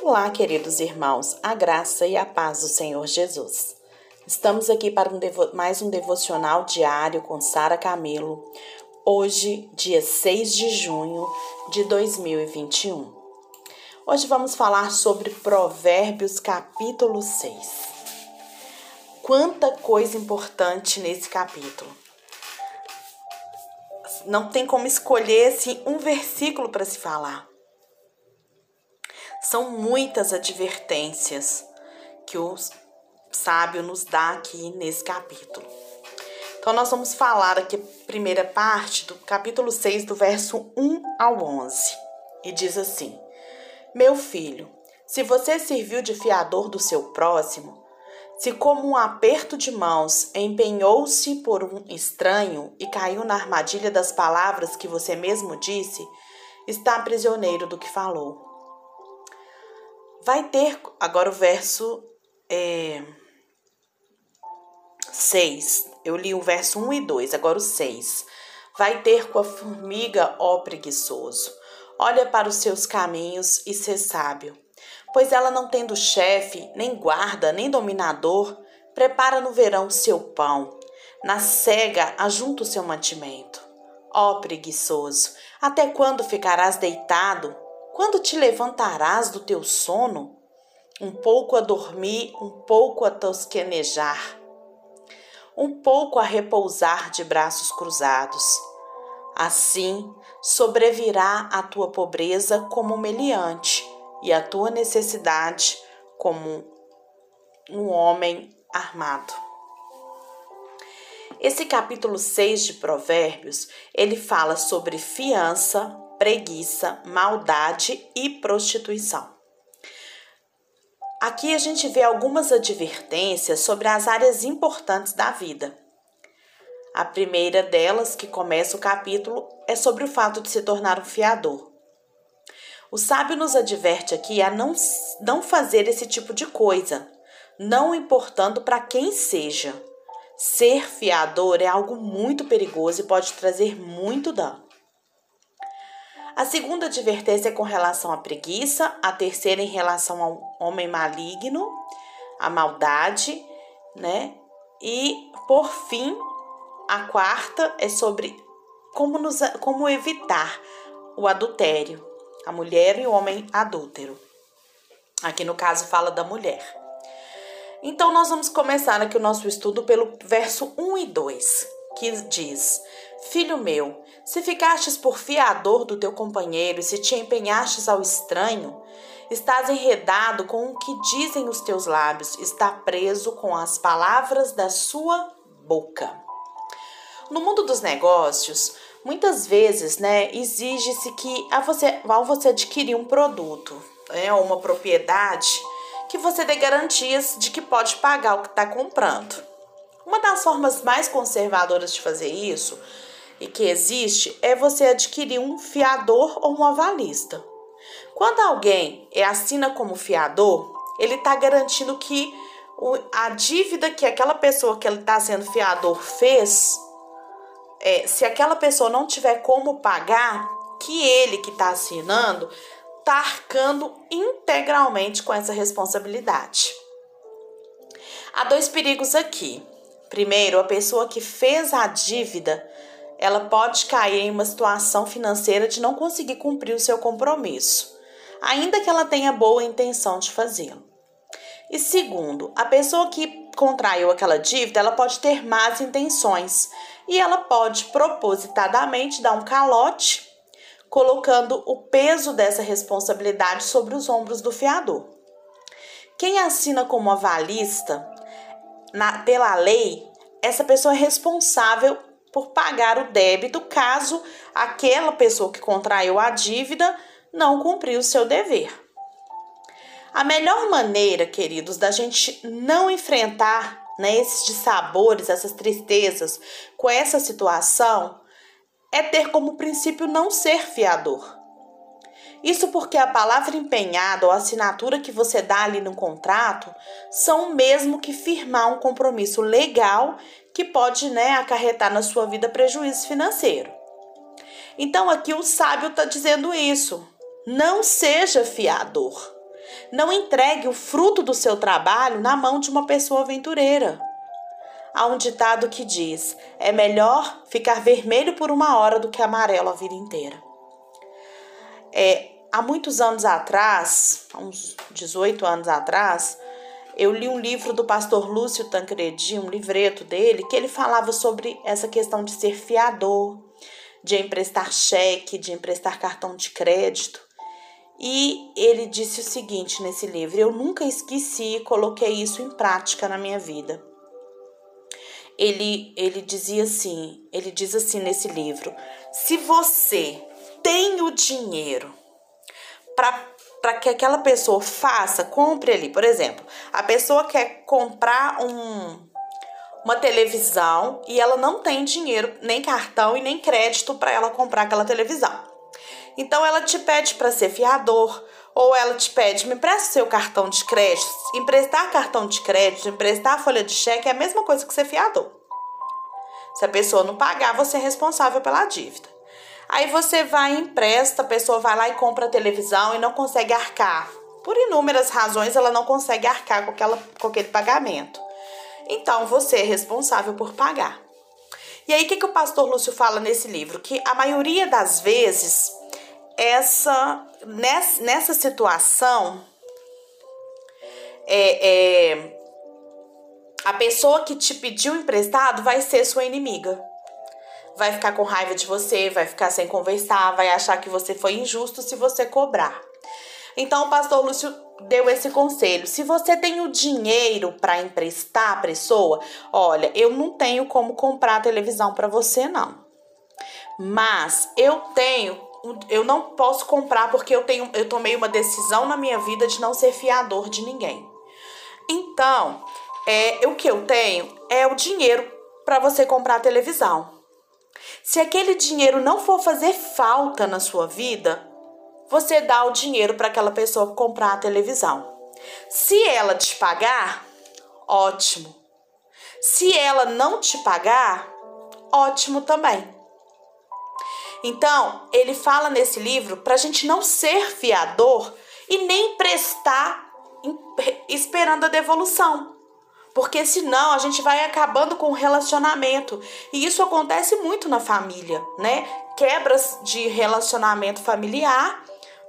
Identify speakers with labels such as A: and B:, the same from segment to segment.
A: Olá, queridos irmãos, a graça e a paz do Senhor Jesus. Estamos aqui para um mais um devocional diário com Sara Camelo, hoje, dia 6 de junho de 2021. Hoje vamos falar sobre Provérbios, capítulo 6. Quanta coisa importante nesse capítulo. Não tem como escolher assim, um versículo para se falar são muitas advertências que o sábio nos dá aqui nesse capítulo. Então, nós vamos falar aqui primeira parte do capítulo 6, do verso 1 ao 11. E diz assim: Meu filho, se você serviu de fiador do seu próximo, se como um aperto de mãos empenhou-se por um estranho e caiu na armadilha das palavras que você mesmo disse, está prisioneiro do que falou. Vai ter agora o verso é, 6. Eu li o verso 1 e 2, agora o 6. Vai ter com a formiga, ó preguiçoso. Olha para os seus caminhos e ser sábio. Pois ela não tendo chefe, nem guarda, nem dominador, prepara no verão seu pão. Na cega ajunta o seu mantimento. Ó preguiçoso, até quando ficarás deitado? Quando te levantarás do teu sono? Um pouco a dormir, um pouco a tosquenejar, um pouco a repousar de braços cruzados. Assim sobrevirá a tua pobreza como meliante e a tua necessidade como um homem armado. Esse capítulo 6 de Provérbios, ele fala sobre fiança, preguiça, maldade e prostituição. Aqui a gente vê algumas advertências sobre as áreas importantes da vida. A primeira delas, que começa o capítulo, é sobre o fato de se tornar um fiador. O sábio nos adverte aqui a não, não fazer esse tipo de coisa, não importando para quem seja. Ser fiador é algo muito perigoso e pode trazer muito dano. A segunda advertência é com relação à preguiça, a terceira em relação ao homem maligno, a maldade, né? E por fim, a quarta é sobre como, nos, como evitar o adultério, a mulher e o homem adúltero. Aqui no caso fala da mulher. Então nós vamos começar aqui o nosso estudo pelo verso 1 e 2, que diz: Filho meu, se ficastes por fiador do teu companheiro e se te empenhastes ao estranho, estás enredado com o que dizem os teus lábios, está preso com as palavras da sua boca. No mundo dos negócios, muitas vezes, né, exige-se que a você, ao você adquirir um produto, né, ou uma propriedade, que você dê garantias de que pode pagar o que está comprando. Uma das formas mais conservadoras de fazer isso e que existe é você adquirir um fiador ou um avalista. Quando alguém é assina como fiador, ele está garantindo que a dívida que aquela pessoa que ele está sendo fiador fez, é, se aquela pessoa não tiver como pagar, que ele que está assinando está arcando integralmente com essa responsabilidade. Há dois perigos aqui. Primeiro, a pessoa que fez a dívida ela pode cair em uma situação financeira de não conseguir cumprir o seu compromisso, ainda que ela tenha boa intenção de fazê-lo. E segundo, a pessoa que contraiu aquela dívida, ela pode ter más intenções e ela pode propositadamente dar um calote, colocando o peso dessa responsabilidade sobre os ombros do fiador. Quem assina como avalista, na, pela lei, essa pessoa é responsável por pagar o débito caso aquela pessoa que contraiu a dívida não cumpriu o seu dever. A melhor maneira, queridos, da gente não enfrentar né, esses dissabores, essas tristezas com essa situação é ter como princípio não ser fiador. Isso porque a palavra empenhada ou a assinatura que você dá ali no contrato são o mesmo que firmar um compromisso legal que pode né, acarretar na sua vida prejuízo financeiro. Então aqui o sábio está dizendo isso. Não seja fiador. Não entregue o fruto do seu trabalho na mão de uma pessoa aventureira. Há um ditado que diz: é melhor ficar vermelho por uma hora do que amarelo a vida inteira. É, há muitos anos atrás, uns 18 anos atrás, eu li um livro do pastor Lúcio Tancredi, um livreto dele, que ele falava sobre essa questão de ser fiador, de emprestar cheque, de emprestar cartão de crédito. E ele disse o seguinte nesse livro: Eu nunca esqueci e coloquei isso em prática na minha vida. Ele, ele dizia assim, ele diz assim nesse livro: se você tem o dinheiro para que aquela pessoa faça, compre ali, por exemplo, a pessoa quer comprar um, uma televisão e ela não tem dinheiro, nem cartão e nem crédito para ela comprar aquela televisão. Então ela te pede para ser fiador, ou ela te pede, me empresta seu cartão de crédito. Emprestar cartão de crédito, emprestar folha de cheque é a mesma coisa que ser fiador. Se a pessoa não pagar, você é responsável pela dívida. Aí você vai e empresta, a pessoa vai lá e compra a televisão e não consegue arcar. Por inúmeras razões, ela não consegue arcar com, aquela, com aquele pagamento. Então você é responsável por pagar. E aí, o que, que o pastor Lúcio fala nesse livro? Que a maioria das vezes essa nessa, nessa situação é, é, a pessoa que te pediu emprestado vai ser sua inimiga. Vai ficar com raiva de você, vai ficar sem conversar, vai achar que você foi injusto se você cobrar. Então o pastor Lúcio deu esse conselho. Se você tem o dinheiro para emprestar a pessoa, olha, eu não tenho como comprar televisão para você não. Mas eu tenho eu não posso comprar porque eu tenho eu tomei uma decisão na minha vida de não ser fiador de ninguém. Então, é, o que eu tenho é o dinheiro para você comprar a televisão. Se aquele dinheiro não for fazer falta na sua vida, você dá o dinheiro para aquela pessoa comprar a televisão. Se ela te pagar, ótimo. Se ela não te pagar, ótimo também. Então, ele fala nesse livro para a gente não ser fiador e nem prestar esperando a devolução. Porque senão a gente vai acabando com o relacionamento. E isso acontece muito na família, né? Quebras de relacionamento familiar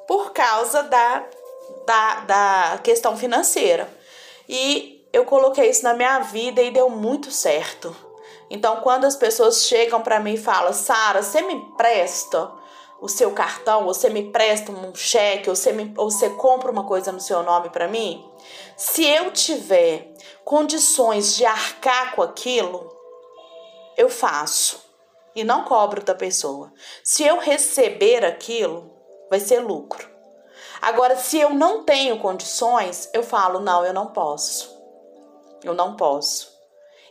A: por causa da, da, da questão financeira. E eu coloquei isso na minha vida e deu muito certo. Então, quando as pessoas chegam para mim e falam, Sara, você me empresta o seu cartão, você me presta um cheque, ou você, me, ou você compra uma coisa no seu nome para mim? Se eu tiver condições de arcar com aquilo, eu faço e não cobro da pessoa. Se eu receber aquilo, vai ser lucro. Agora, se eu não tenho condições, eu falo: não, eu não posso. Eu não posso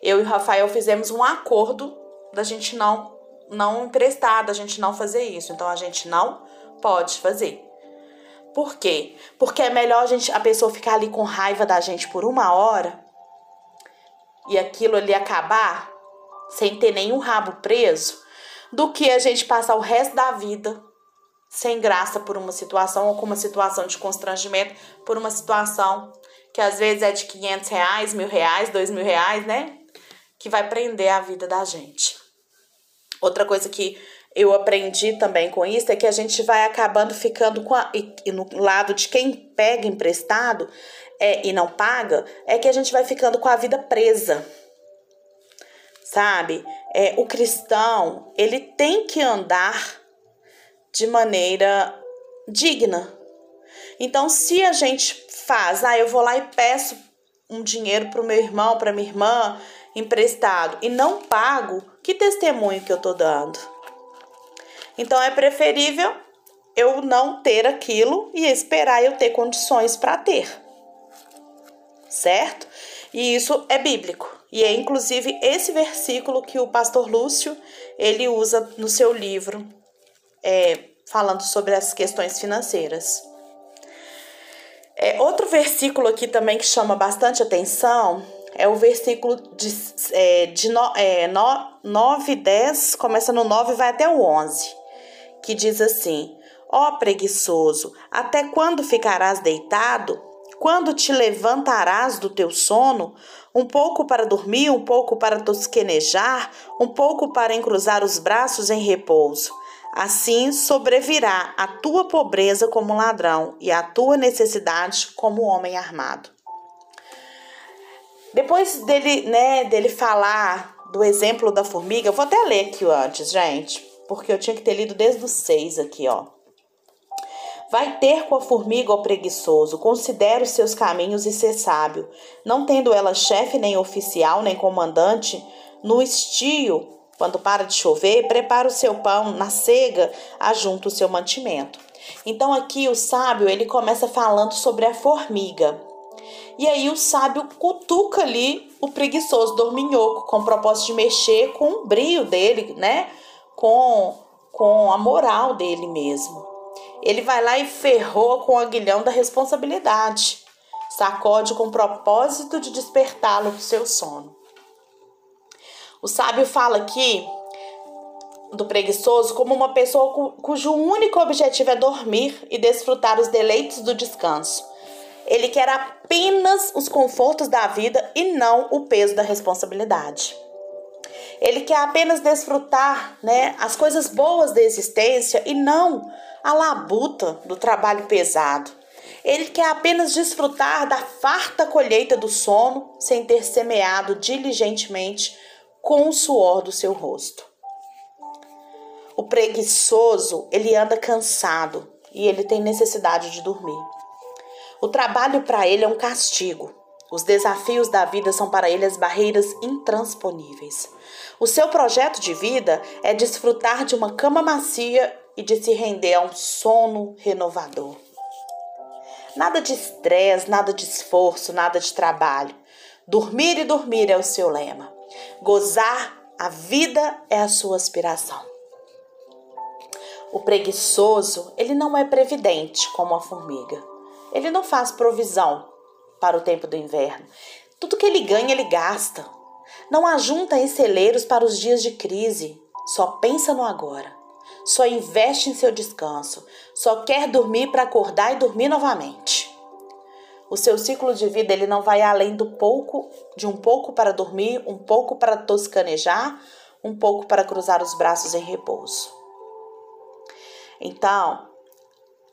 A: eu e o Rafael fizemos um acordo da gente não não emprestar, da gente não fazer isso. Então a gente não pode fazer. Por quê? Porque é melhor a, gente, a pessoa ficar ali com raiva da gente por uma hora e aquilo ali acabar sem ter nenhum rabo preso, do que a gente passar o resto da vida sem graça por uma situação ou com uma situação de constrangimento, por uma situação que às vezes é de 500 reais, mil reais, dois mil reais, né? que vai prender a vida da gente. Outra coisa que eu aprendi também com isso é que a gente vai acabando ficando com a, e, e no lado de quem pega emprestado é, e não paga, é que a gente vai ficando com a vida presa. Sabe? É, o cristão, ele tem que andar de maneira digna. Então, se a gente faz, ah, eu vou lá e peço um dinheiro para o meu irmão, para minha irmã, emprestado e não pago, que testemunho que eu tô dando? Então é preferível eu não ter aquilo e esperar eu ter condições para ter. Certo? E isso é bíblico. E é inclusive esse versículo que o pastor Lúcio ele usa no seu livro, é, falando sobre as questões financeiras. É, outro versículo aqui também que chama bastante atenção é o versículo de, é, de no, é, no, 9 10, começa no 9 e vai até o 11, que diz assim: Ó preguiçoso, até quando ficarás deitado? Quando te levantarás do teu sono? Um pouco para dormir, um pouco para tosquenejar, um pouco para encruzar os braços em repouso. Assim sobrevirá a tua pobreza como ladrão e a tua necessidade como homem armado. Depois dele, né, dele falar do exemplo da formiga, eu vou até ler aqui antes, gente, porque eu tinha que ter lido desde o 6 aqui, ó. Vai ter com a formiga, ó preguiçoso, considera os seus caminhos e ser sábio, não tendo ela chefe, nem oficial, nem comandante, no estio quando para de chover, prepara o seu pão na cega, ajunta o seu mantimento. Então aqui o sábio, ele começa falando sobre a formiga. E aí o sábio cutuca ali o preguiçoso dorminhoco com o propósito de mexer com o brio dele, né? Com com a moral dele mesmo. Ele vai lá e ferrou com o aguilhão da responsabilidade. Sacode com o propósito de despertá-lo do seu sono. O sábio fala aqui do preguiçoso como uma pessoa cujo único objetivo é dormir e desfrutar os deleites do descanso. Ele quer apenas os confortos da vida e não o peso da responsabilidade. Ele quer apenas desfrutar né, as coisas boas da existência e não a labuta do trabalho pesado. Ele quer apenas desfrutar da farta colheita do sono sem ter semeado diligentemente com o suor do seu rosto. O preguiçoso, ele anda cansado e ele tem necessidade de dormir. O trabalho para ele é um castigo. Os desafios da vida são para ele as barreiras intransponíveis. O seu projeto de vida é desfrutar de uma cama macia e de se render a um sono renovador. Nada de estresse, nada de esforço, nada de trabalho. Dormir e dormir é o seu lema. Gozar a vida é a sua aspiração. O preguiçoso, ele não é previdente como a formiga. Ele não faz provisão para o tempo do inverno. Tudo que ele ganha, ele gasta. Não ajunta em celeiros para os dias de crise. Só pensa no agora. Só investe em seu descanso. Só quer dormir para acordar e dormir novamente. O seu ciclo de vida ele não vai além do pouco, de um pouco para dormir, um pouco para toscanejar, um pouco para cruzar os braços em repouso. Então,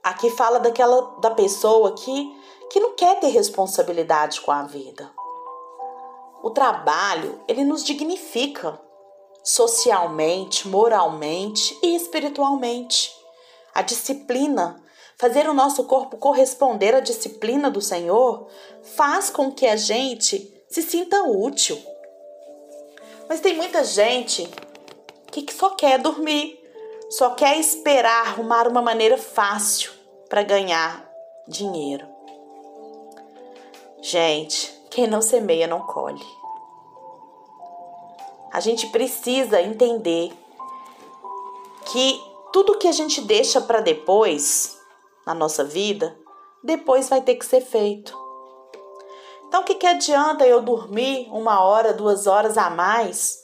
A: aqui fala daquela da pessoa que que não quer ter responsabilidade com a vida. O trabalho, ele nos dignifica socialmente, moralmente e espiritualmente. A disciplina fazer o nosso corpo corresponder à disciplina do Senhor, faz com que a gente se sinta útil. Mas tem muita gente que só quer dormir, só quer esperar arrumar uma maneira fácil para ganhar dinheiro. Gente, quem não semeia não colhe. A gente precisa entender que tudo que a gente deixa para depois na nossa vida, depois vai ter que ser feito. Então, o que, que adianta eu dormir uma hora, duas horas a mais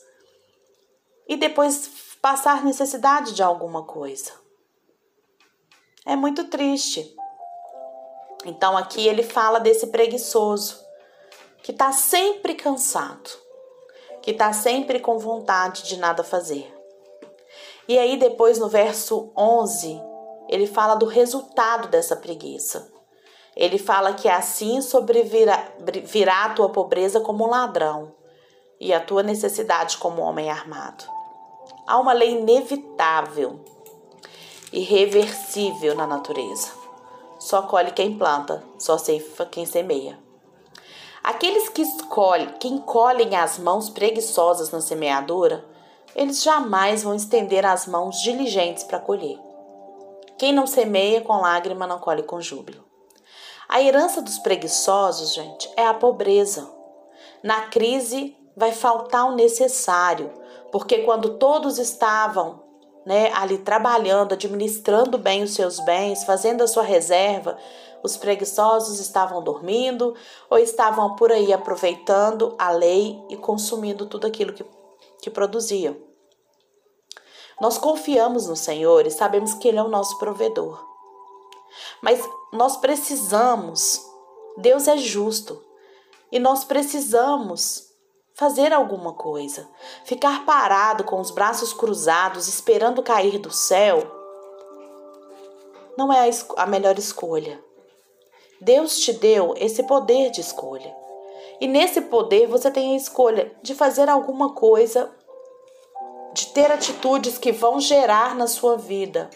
A: e depois passar necessidade de alguma coisa? É muito triste. Então, aqui ele fala desse preguiçoso que está sempre cansado, que está sempre com vontade de nada fazer. E aí, depois no verso 11, ele fala do resultado dessa preguiça. Ele fala que assim sobrevirá virá a tua pobreza como um ladrão e a tua necessidade como homem armado. Há uma lei inevitável, irreversível na natureza. Só colhe quem planta, só ceifa quem semeia. Aqueles que escolhem, que encolhem as mãos preguiçosas na semeadura, eles jamais vão estender as mãos diligentes para colher. Quem não semeia com lágrima não colhe com júbilo. A herança dos preguiçosos, gente, é a pobreza. Na crise vai faltar o necessário, porque quando todos estavam né, ali trabalhando, administrando bem os seus bens, fazendo a sua reserva, os preguiçosos estavam dormindo ou estavam por aí aproveitando a lei e consumindo tudo aquilo que, que produziam. Nós confiamos no Senhor e sabemos que Ele é o nosso provedor. Mas nós precisamos, Deus é justo, e nós precisamos fazer alguma coisa. Ficar parado com os braços cruzados, esperando cair do céu, não é a, a melhor escolha. Deus te deu esse poder de escolha. E nesse poder você tem a escolha de fazer alguma coisa, de ter atitudes que vão gerar na sua vida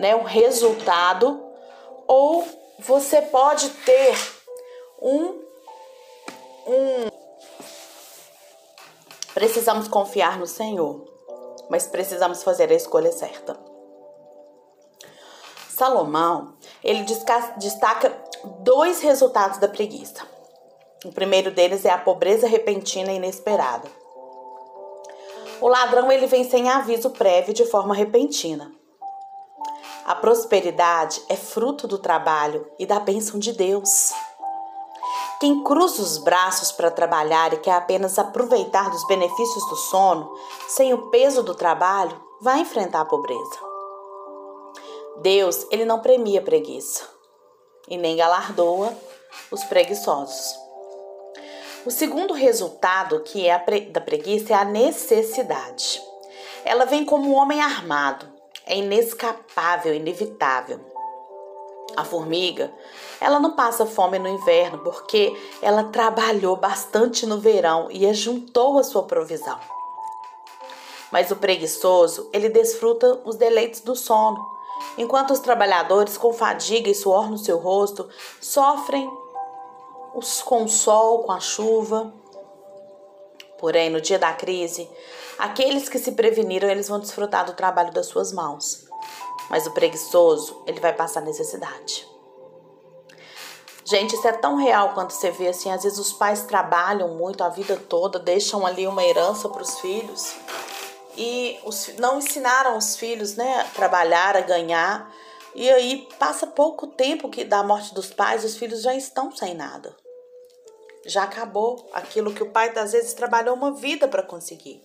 A: né, um resultado, ou você pode ter um, Precisamos confiar no Senhor, mas precisamos fazer a escolha certa. Salomão, ele destaca dois resultados da preguiça. O primeiro deles é a pobreza repentina e inesperada. O ladrão ele vem sem aviso prévio de forma repentina. A prosperidade é fruto do trabalho e da bênção de Deus. Quem cruza os braços para trabalhar e quer apenas aproveitar dos benefícios do sono, sem o peso do trabalho, vai enfrentar a pobreza. Deus, ele não premia preguiça e nem galardoa os preguiçosos. O segundo resultado que é da preguiça é a necessidade. Ela vem como um homem armado, é inescapável, inevitável. A formiga, ela não passa fome no inverno porque ela trabalhou bastante no verão e ajuntou a sua provisão. Mas o preguiçoso, ele desfruta os deleites do sono, enquanto os trabalhadores com fadiga e suor no seu rosto sofrem com o sol, com a chuva. Porém, no dia da crise, Aqueles que se preveniram, eles vão desfrutar do trabalho das suas mãos. Mas o preguiçoso, ele vai passar necessidade. Gente, isso é tão real quando você vê assim, às vezes os pais trabalham muito a vida toda, deixam ali uma herança para os filhos e os, não ensinaram os filhos, né, a trabalhar, a ganhar. E aí passa pouco tempo que da morte dos pais, os filhos já estão sem nada. Já acabou aquilo que o pai às vezes trabalhou uma vida para conseguir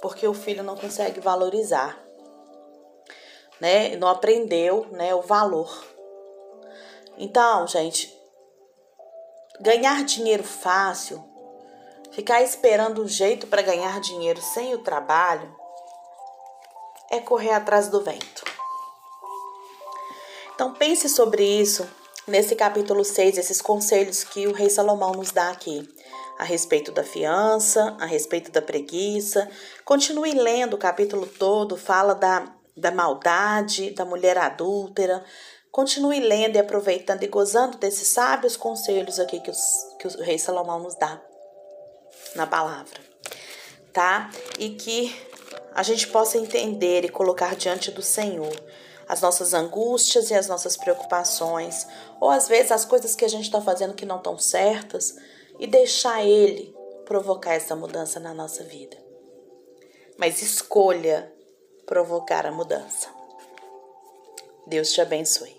A: porque o filho não consegue valorizar, né? Não aprendeu, né, o valor. Então, gente, ganhar dinheiro fácil, ficar esperando um jeito para ganhar dinheiro sem o trabalho, é correr atrás do vento. Então pense sobre isso nesse capítulo 6, esses conselhos que o rei Salomão nos dá aqui a respeito da fiança, a respeito da preguiça. Continue lendo o capítulo todo, fala da, da maldade, da mulher adúltera. Continue lendo e aproveitando e gozando desses sábios conselhos aqui que, os, que o rei Salomão nos dá na palavra, tá? E que a gente possa entender e colocar diante do Senhor as nossas angústias e as nossas preocupações, ou às vezes as coisas que a gente está fazendo que não estão certas, e deixar Ele provocar essa mudança na nossa vida. Mas escolha provocar a mudança. Deus te abençoe.